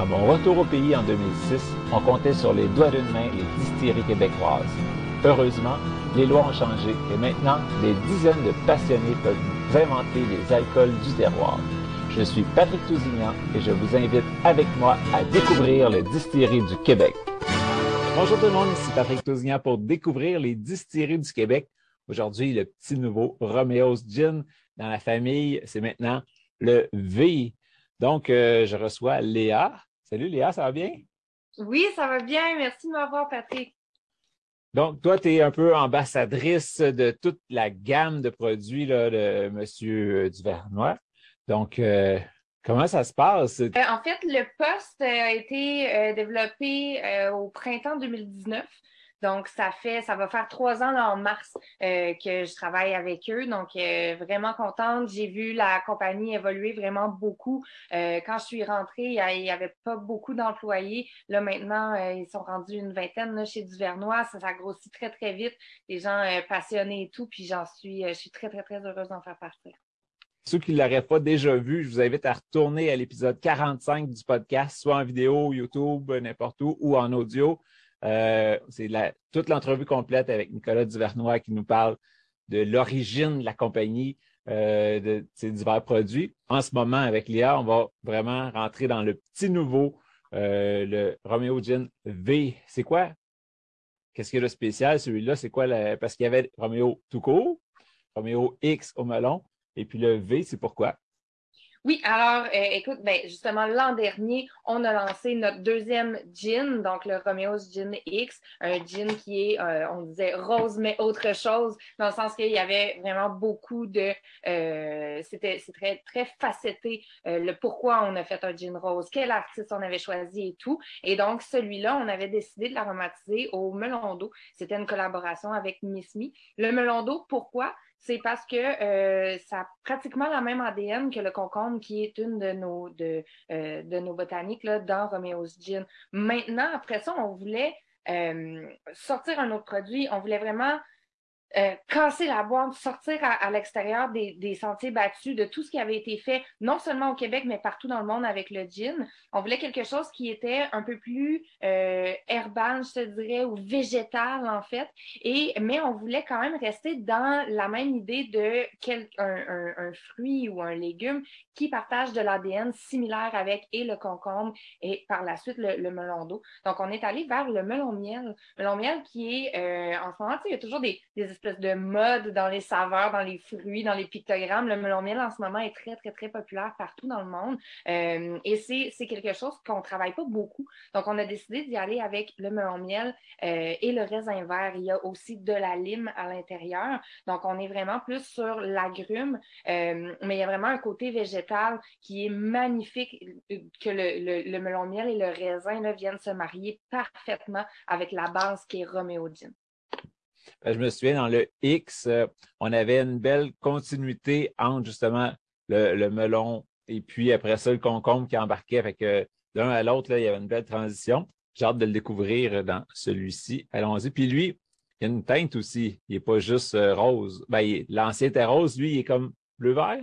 à mon retour au pays en 2006, on comptait sur les doigts d'une main les distilleries québécoises. Heureusement, les lois ont changé et maintenant, des dizaines de passionnés peuvent inventer les alcools du terroir. Je suis Patrick Tousignan et je vous invite avec moi à découvrir les distilleries du Québec. Bonjour tout le monde, ici Patrick Tousignan pour découvrir les distilleries du Québec. Aujourd'hui, le petit nouveau Romeo's Gin dans la famille, c'est maintenant le V. Donc, euh, je reçois Léa. Salut Léa, ça va bien? Oui, ça va bien. Merci de m'avoir, Patrick. Donc, toi, tu es un peu ambassadrice de toute la gamme de produits là, de M. Duvernois. Donc, euh, comment ça se passe? Euh, en fait, le poste a été développé au printemps 2019. Donc, ça fait, ça va faire trois ans là, en mars euh, que je travaille avec eux. Donc, euh, vraiment contente. J'ai vu la compagnie évoluer vraiment beaucoup. Euh, quand je suis rentrée, il n'y avait pas beaucoup d'employés. Là, maintenant, ils sont rendus une vingtaine là, chez Duvernois. Ça, ça grossit très, très vite. Des gens passionnés et tout. Puis, j'en suis, je suis très, très, très heureuse d'en faire partie. Ceux qui ne l'auraient pas déjà vu, je vous invite à retourner à l'épisode 45 du podcast, soit en vidéo, YouTube, n'importe où, ou en audio. Euh, c'est toute l'entrevue complète avec Nicolas Duvernois qui nous parle de l'origine de la compagnie, euh, de ces divers produits. En ce moment, avec l'IA, on va vraiment rentrer dans le petit nouveau, euh, le Romeo Gin V. C'est quoi? Qu'est-ce qu'il y a de spécial? Celui-là, c'est quoi? Parce qu'il y avait Romeo tout court, Romeo X au melon, et puis le V, c'est pourquoi? Oui, alors, euh, écoute, ben, justement, l'an dernier, on a lancé notre deuxième gin, donc le Romeo's Gin X, un gin qui est, euh, on disait rose, mais autre chose, dans le sens qu'il y avait vraiment beaucoup de, euh, c'était très, très facetté, le pourquoi on a fait un gin rose, quel artiste on avait choisi et tout. Et donc, celui-là, on avait décidé de l'aromatiser au melon d'eau. C'était une collaboration avec Miss Me. Le melon d'eau, pourquoi? C'est parce que euh, ça a pratiquement la même ADN que le concombre, qui est une de nos, de, euh, de nos botaniques là, dans Romeo's Gin. Maintenant, après ça, on voulait euh, sortir un autre produit. On voulait vraiment euh, casser la boîte, sortir à, l'extérieur des, sentiers battus, de tout ce qui avait été fait, non seulement au Québec, mais partout dans le monde avec le gin. On voulait quelque chose qui était un peu plus euh, herbal, je te dirais, ou végétal, en fait. Et, mais on voulait quand même rester dans la même idée de quel, un, un, fruit ou un légume qui partage de l'ADN similaire avec et le concombre et par la suite le, melon d'eau. Donc, on est allé vers le melon miel. Melon miel qui est, euh, en ce moment, il y a toujours des, des espèce de mode dans les saveurs, dans les fruits, dans les pictogrammes. Le melon miel en ce moment est très, très, très populaire partout dans le monde. Euh, et c'est quelque chose qu'on travaille pas beaucoup. Donc, on a décidé d'y aller avec le melon miel euh, et le raisin vert. Il y a aussi de la lime à l'intérieur. Donc, on est vraiment plus sur l'agrume, euh, mais il y a vraiment un côté végétal qui est magnifique, que le, le, melon miel et le raisin là, viennent se marier parfaitement avec la base qui est. Ben, je me souviens, dans le X, euh, on avait une belle continuité entre justement le, melon et puis après ça, le concombre qui embarquait. avec l'un à l'autre, il y avait une belle transition. J'ai hâte de le découvrir dans celui-ci. Allons-y. Puis lui, il y a une teinte aussi. Il n'est pas juste euh, rose. Ben, L'ancien était rose, lui, il est comme bleu-vert.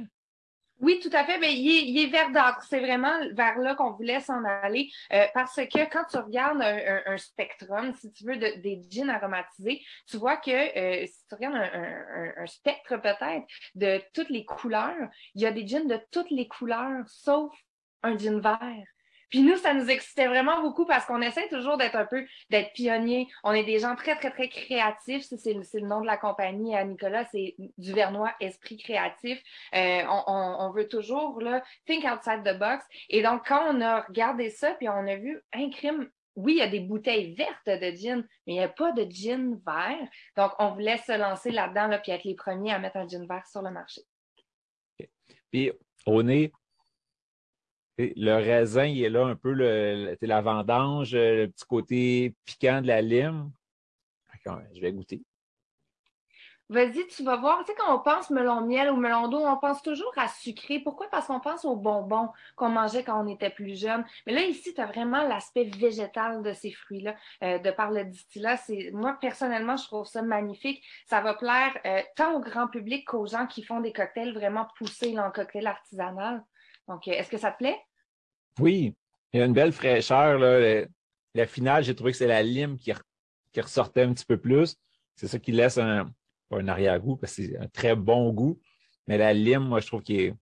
Oui, tout à fait. Mais il est, vert d'ocre. C'est vraiment vers là qu'on voulait s'en aller. Euh, parce que quand tu regardes un, spectrum, si tu veux, des jeans aromatisés, tu vois que euh, si tu regardes un, spectre peut-être de toutes les couleurs, il y a des jeans de toutes les couleurs, sauf un jean vert. Puis nous, ça nous excitait vraiment beaucoup parce qu'on essaie toujours d'être un peu, d'être pionnier. On est des gens très, très, très créatifs. C'est le, nom de la compagnie à Nicolas, c'est du Vernois Esprit Créatif. Euh, on, veut toujours, là, think outside the box. Et donc, quand on a regardé ça, puis on a vu un crime oui, il y a des bouteilles vertes de gin, mais il n'y a pas de gin vert. Donc, on voulait se lancer là-dedans, là, puis être les premiers à mettre un gin vert sur le marché. Puis, au nez, le raisin, il est là un peu la vendange, le petit côté piquant de la lime. Je vais goûter. Vas-y, tu vas voir. Tu sais, quand on pense melon miel ou melon d'eau, on pense toujours à sucré. Pourquoi? Parce qu'on pense aux bonbons qu'on mangeait quand on était plus jeune. Mais là, ici, tu as vraiment l'aspect végétal de ces fruits-là, euh, de par le distillat. Moi, personnellement, je trouve ça magnifique. Ça va plaire euh, tant au grand public qu'aux gens qui font des cocktails vraiment poussés en cocktail artisanal. Donc, euh, est-ce que ça te plaît? Oui, il y a une belle fraîcheur. Là. La finale, j'ai trouvé que c'est la lime qui, ressortait un petit peu plus. C'est ça qui laisse un, pas un arrière-goût, parce que c'est un très bon goût. Mais la lime, moi, je trouve qu'elle est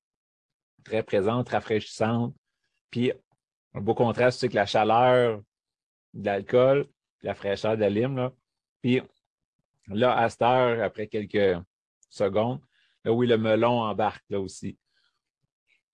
très présente, rafraîchissante. Puis, un beau contraste, c'est que la chaleur de l'alcool, la fraîcheur de la lime, là. Puis, là, à cette heure, après quelques secondes, là, oui, le melon embarque là aussi.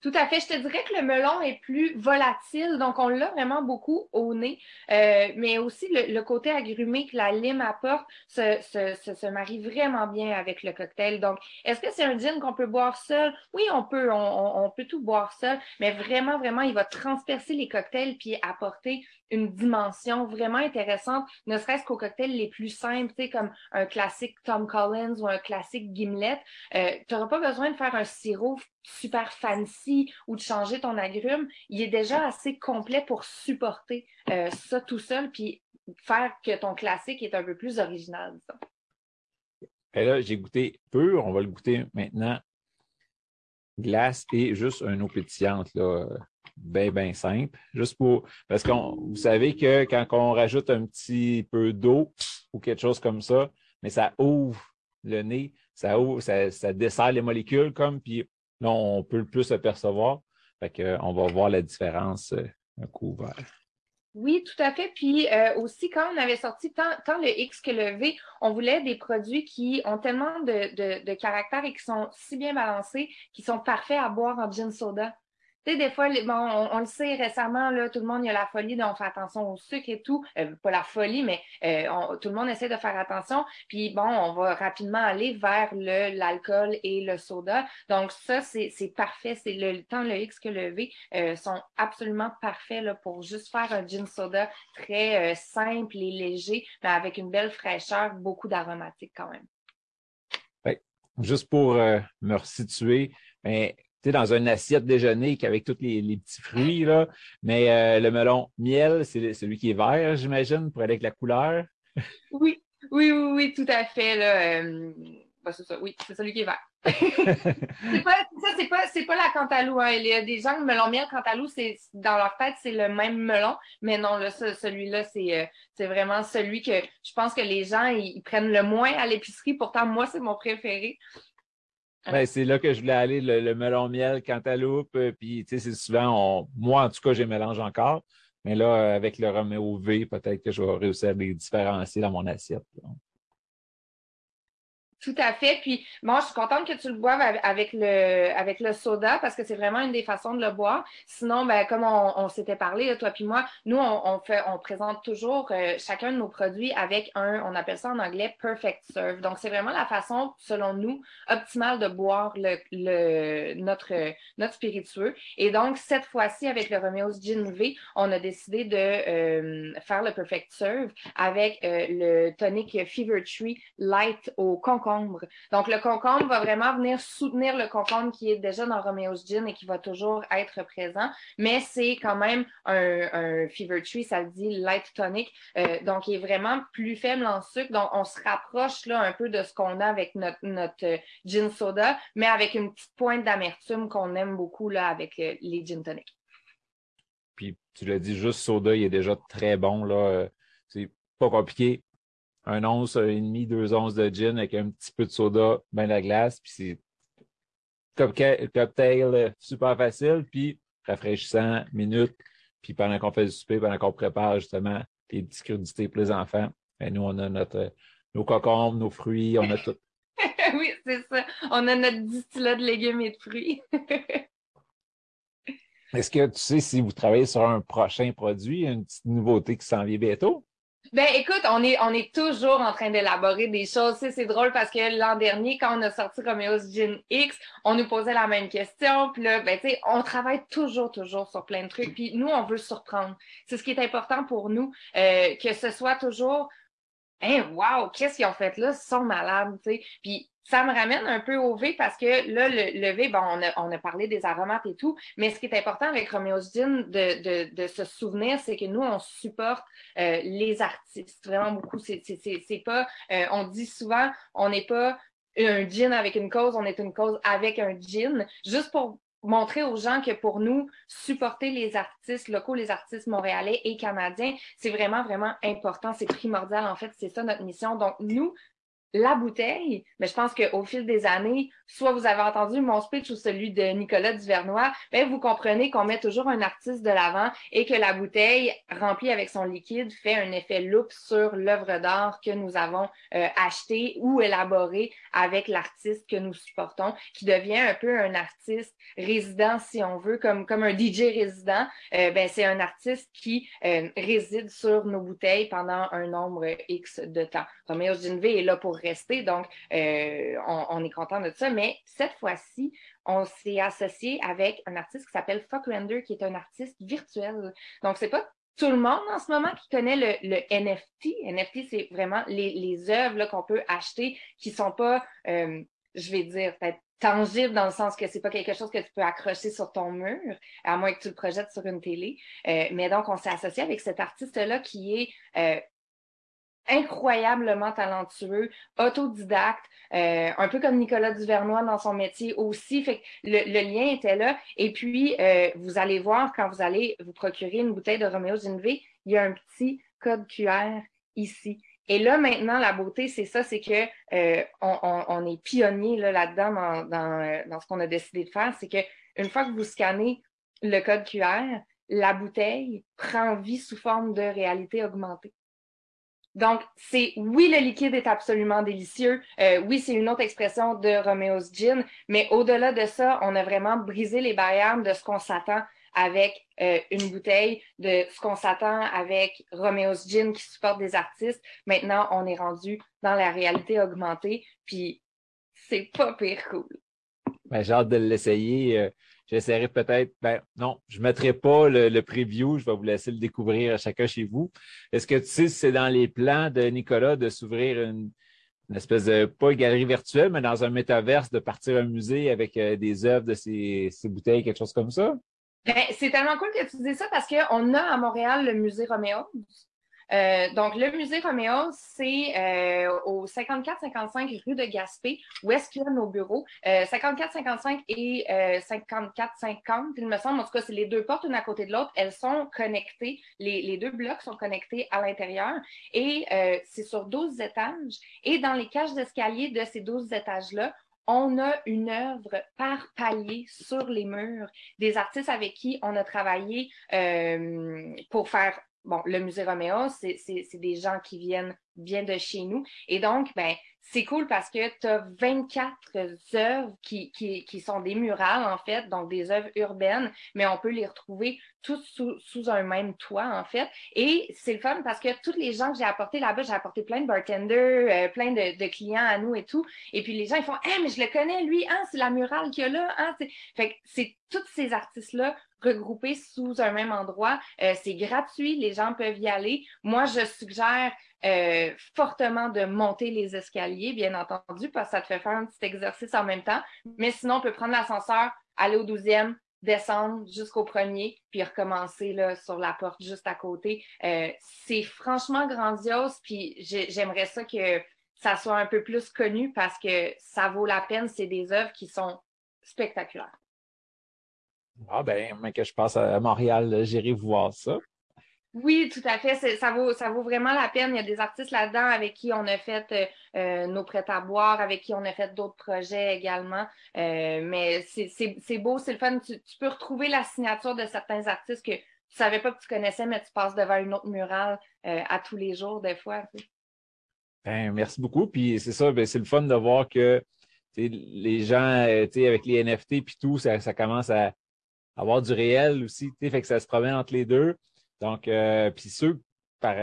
Tout à fait. Je te dirais que le melon est plus volatile, donc on l'a vraiment beaucoup au nez. Euh, mais aussi le, côté agrumé que la lime apporte se, se, se, marie vraiment bien avec le cocktail. Donc, est-ce que c'est un gin qu'on peut boire seul? Oui, on peut, on, on, peut tout boire seul, mais vraiment, vraiment, il va transpercer les cocktails puis apporter une dimension vraiment intéressante, ne serait-ce qu'aux cocktails les plus simples, comme un classique Tom Collins ou un classique Gimlet. Euh, tu n'auras pas besoin de faire un sirop super fancy ou de changer ton agrume. Il est déjà assez complet pour supporter euh, ça tout seul, puis faire que ton classique est un peu plus original. Et là, j'ai goûté pur, on va le goûter maintenant. Glace et juste un eau pétillante, là bien, bien simple. Juste pour. Parce que vous savez que quand on rajoute un petit peu d'eau ou quelque chose comme ça, mais ça ouvre le nez, ça ouvre, ça, ça dessert les molécules comme, puis là, on peut le plus apercevoir. Fait qu'on va voir la différence euh, un coup ouvert. Oui, tout à fait. Puis euh, aussi, quand on avait sorti tant, tant, le X que le V, on voulait des produits qui ont tellement de, de, de caractère et qui sont si bien balancés, qui sont parfaits à boire en gin soda. Tu sais, des fois, bon, on, le sait récemment, là, tout le monde, il a la folie, donc on fait attention au sucre et tout. Euh, pas la folie, mais euh, tout le monde essaie de faire attention. Puis bon, on va rapidement aller vers l'alcool et le soda. Donc ça, c'est parfait. C'est le temps le X que le V euh, sont absolument parfaits là, pour juste faire un gin soda très simple et léger, mais avec une belle fraîcheur, beaucoup d'aromatique quand même. juste pour me resituer, mais sais, dans une assiette déjeuner avec tous les, petits fruits, là. Mais euh, le melon miel, c'est celui qui est vert, j'imagine, pour aller avec la couleur. Oui, oui, oui, oui, tout à fait. Là. Euh, bah, c'est ça, oui, c'est celui qui est vert. c'est pas, ça, c'est pas, c'est pas la cantalou. Hein. Il y a des gens, le melon miel, cantalou, c'est, dans leur tête, c'est le même melon. Mais non, là, celui-là, c'est, euh, c'est vraiment celui que je pense que les gens, ils prennent le moins à l'épicerie. Pourtant, moi, c'est mon préféré. Ben, c'est là que je voulais aller, le, melon miel, cantaloupe. Euh, puis, tu sais, c'est souvent, moi, en tout cas, j'ai mélange encore. Mais là, avec le Romeo V, peut-être que je vais réussir à les différencier dans mon assiette. Tout à fait. Puis moi, je suis contente que tu le boives avec le avec le soda parce que c'est vraiment une des façons de le boire. Sinon, ben comme on, s'était parlé, toi puis moi, nous on, fait on présente toujours euh, chacun de nos produits avec un, on appelle ça en anglais perfect serve. Donc c'est vraiment la façon, selon nous, optimale de boire le, le notre notre spiritueux. Et donc cette fois-ci avec le Romeo's Gin V, on a décidé de euh, faire le perfect serve avec euh, le tonic Fever Tree Light au concombre donc, le concombre va vraiment venir soutenir le concombre qui est déjà dans Romeo's Gin et qui va toujours être présent. Mais c'est quand même un, Fever Tree, ça le dit light tonic. Euh, donc, il est vraiment plus faible en sucre. Donc, on se rapproche là un peu de ce qu'on a avec notre, notre gin soda, mais avec une petite pointe d'amertume qu'on aime beaucoup là avec euh, les gin tonic. Puis, tu l'as dit, juste soda, il est déjà très bon. là. Euh, c'est pas compliqué un once et demi, deux onces de gin avec un petit peu de soda, ben la glace, puis c'est cocktail, cocktail super facile, puis rafraîchissant, minute, Puis pendant qu'on fait le souper, pendant qu'on prépare justement les petites crudités pour les enfants, ben, nous, on a notre, nos cocombes, nos fruits, on a tout. oui, c'est ça. On a notre distillat de légumes et de fruits. Est-ce que tu sais si vous travaillez sur un prochain produit, une petite nouveauté qui s'en vient bientôt? Ben écoute, on est on est toujours en train d'élaborer des choses. c'est drôle parce que l'an dernier, quand on a sorti Romeo's Gin X, on nous posait la même question. Puis là, ben tu sais, on travaille toujours toujours sur plein de trucs. Puis nous, on veut surprendre. C'est ce qui est important pour nous, euh, que ce soit toujours Hein, wow, qu'est-ce qu'ils ont fait là? Ils sont malades, tu sais. Puis ça me ramène un peu au V parce que là, le, V, bon, on a, on a, parlé des aromates et tout, mais ce qui est important avec Romeo's Gin de, de, de se souvenir, c'est que nous, on supporte euh, les artistes vraiment beaucoup. C'est pas, euh, on dit souvent, on n'est pas un gin avec une cause, on est une cause avec un gin, juste pour montrer aux gens que pour nous, supporter les artistes locaux, les artistes montréalais et canadiens, c'est vraiment, vraiment important. C'est primordial, en fait. C'est ça notre mission. Donc, nous, la bouteille, mais je pense qu'au fil des années, soit vous avez entendu mon speech ou celui de Nicolas Duvernois, ben vous comprenez qu'on met toujours un artiste de l'avant et que la bouteille remplie avec son liquide fait un effet loop sur l'œuvre d'art que nous avons euh, acheté ou élaboré avec l'artiste que nous supportons, qui devient un peu un artiste résident, si on veut, comme, comme un DJ résident. Euh, ben, c'est un artiste qui euh, réside sur nos bouteilles pendant un nombre X de temps. Romeo Ginvé est là pour rester. Donc, euh, on, est content de ça. Mais cette fois-ci, on s'est associé avec un artiste qui s'appelle Fuck Render, qui est un artiste virtuel. Donc, c'est pas tout le monde en ce moment qui connaît le, NFT. NFT, c'est vraiment les, œuvres qu'on peut acheter qui sont pas, euh, je vais dire, peut-être tangibles dans le sens que c'est pas quelque chose que tu peux accrocher sur ton mur, à moins que tu le projettes sur une télé. Euh, mais donc, on s'est associé avec cet artiste-là qui est incroyablement talentueux, autodidacte, euh, un peu comme Nicolas Duvernois dans son métier aussi. Fait que le, lien était là. Et puis, euh, vous allez voir quand vous allez vous procurer une bouteille de Romeo Ginvé, il y a un petit code QR ici. Et là, maintenant, la beauté, c'est ça, c'est que euh, on, est pionnier là-dedans dans, dans, dans ce qu'on a décidé de faire. C'est que une fois que vous scannez le code QR, la bouteille prend vie sous forme de réalité augmentée. Donc, c'est oui, le liquide est absolument délicieux. Euh, oui, c'est une autre expression de Romeo's Gin, mais au-delà de ça, on a vraiment brisé les barrières de ce qu'on s'attend avec euh, une bouteille, de ce qu'on s'attend avec Romeo's Gin qui supporte des artistes. Maintenant, on est rendu dans la réalité augmentée, puis c'est pas pire cool. Ben, j'ai hâte de l'essayer. J'essaierai peut-être, ben non, je ne mettrai pas le, preview, je vais vous laisser le découvrir à chacun chez vous. Est-ce que tu sais si c'est dans les plans de Nicolas de s'ouvrir une, espèce de, pas une galerie virtuelle, mais dans un métaverse, de partir un musée avec euh, des œuvres de ces, bouteilles, quelque chose comme ça? Ben, c'est tellement cool que tu dis ça parce qu'on a à Montréal le musée Roméo. Euh, donc, le musée Roméo, c'est euh, au 54-55 rue de Gaspé, où est-ce qu'il y a nos bureaux. Euh, 54-55 et 54-50, il me semble. En tout cas, c'est les deux portes, une à côté de l'autre. Elles sont connectées. Les, les, deux blocs sont connectés à l'intérieur. Et c'est sur 12 étages. Et dans les cages d'escalier de ces 12 étages-là, on a une œuvre par palier sur les murs des artistes avec qui on a travaillé euh, pour faire bon, le musée Roméo, c'est des gens qui viennent bien de chez nous. Et donc, ben, c'est cool parce que tu as 24 œuvres qui, qui, qui, sont des murales, en fait, donc des œuvres urbaines, mais on peut les retrouver toutes sous, sous un même toit, en fait. Et c'est le fun parce que tous les gens que j'ai apportés là-bas, j'ai apporté plein de bartenders, euh, plein de, de, clients à nous et tout. Et puis les gens, ils font, ah, mais je le connais, lui, hein, c'est la murale qu'il y a là, hein. Fait que c'est tous ces artistes-là regroupés sous un même endroit. Euh, c'est gratuit, les gens peuvent y aller. Moi, je suggère euh, fortement de monter les escaliers, bien entendu, parce que ça te fait faire un petit exercice en même temps. Mais sinon, on peut prendre l'ascenseur, aller au douzième, descendre jusqu'au premier, puis recommencer là, sur la porte juste à côté. Euh, c'est franchement grandiose, puis j'aimerais ça que ça soit un peu plus connu parce que ça vaut la peine. C'est des œuvres qui sont spectaculaires. Ah ben, mais que je passe à Montréal, j'irai voir ça. Oui, tout à fait. Ça vaut, ça vaut vraiment la peine. Il y a des artistes là-dedans avec qui on a fait euh, euh, nos prêts à boire, avec qui on a fait d'autres projets également. Euh, mais c'est beau, c'est le fun. Tu, peux retrouver la signature de certains artistes que tu savais pas que tu connaissais, mais tu passes devant une autre murale à tous les jours, des fois. Ben, merci beaucoup. Puis c'est ça, ben, c'est le fun de voir que les gens, avec les NFT puis tout, ça, ça, commence à avoir du réel aussi. Fait que ça se promène entre les deux. Donc, puis ceux par,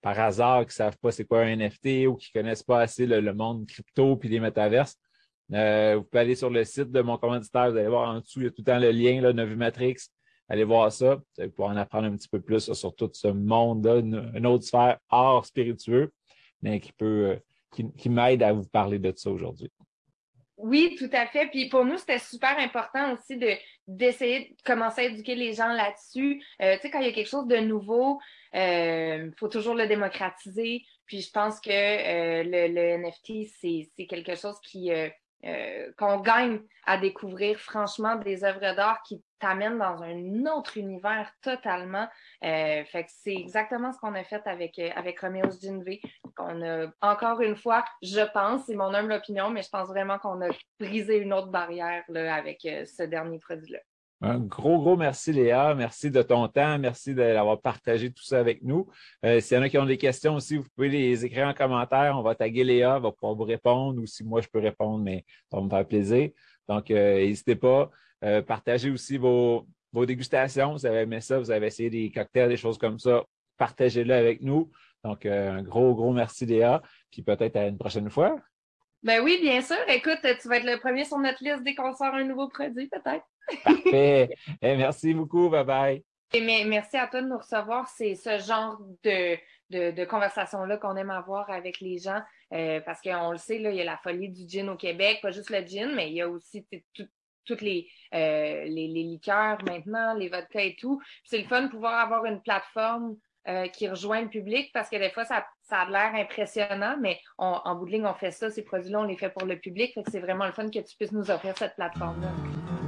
par hasard qui ne savent pas c'est quoi un NFT ou qui ne connaissent pas assez le, monde crypto puis les métaverses, euh, vous pouvez aller sur le site de mon commanditaire, vous allez voir en dessous, il y a tout le temps le lien, là, Matrix. Allez voir ça. Vous en apprendre un petit peu plus sur tout ce monde-là, une, autre sphère hors spiritueux, mais qui peut, euh, qui m'aide à vous parler de ça aujourd'hui. Oui, tout à fait. Puis pour nous, c'était super important aussi de d'essayer de commencer à éduquer les gens là-dessus. Euh, tu sais, quand il y a quelque chose de nouveau, il euh, faut toujours le démocratiser. Puis je pense que euh, le, le, NFT, c'est quelque chose qui euh, qu'on gagne à découvrir franchement des œuvres d'art qui t'amènent dans un autre univers totalement. Euh, fait que c'est exactement ce qu'on a fait avec, euh, avec Gin On a, encore une fois, je pense, c'est mon humble opinion, mais je pense vraiment qu'on a brisé une autre barrière là, avec ce dernier produit-là. Un gros, gros merci, Léa. Merci de ton temps. Merci d'avoir partagé tout ça avec nous. Euh, S'il y en a qui ont des questions aussi, vous pouvez les écrire en commentaire. On va taguer Léa, elle va pouvoir vous répondre ou si moi je peux répondre, mais ça va me faire plaisir. Donc, euh, n'hésitez pas. Euh, partagez aussi vos, vos dégustations. Vous avez aimé ça, vous avez essayé des cocktails, des choses comme ça. Partagez-le avec nous. Donc, euh, un gros, gros merci, Léa. Puis peut-être à une prochaine fois. Ben oui, bien sûr. Écoute, tu vas être le premier sur notre liste dès qu'on sort un nouveau produit, peut-être. Parfait. Eh, merci beaucoup. Bye bye. Et merci à toi de nous recevoir. C'est ce genre de, de, conversation-là qu'on aime avoir avec les gens. Euh, parce qu'on le sait, là, il y a la folie du gin au Québec, pas juste le gin, mais il y a aussi toutes les, euh, les, les, liqueurs maintenant, les vodkas et tout. C'est le fun de pouvoir avoir une plateforme euh, qui rejoint le public parce que des fois, ça, ça a l'air impressionnant, mais en bout de ligne, on fait ça, ces produits-là, on les fait pour le public. c'est vraiment le fun que tu puisses nous offrir cette plateforme-là.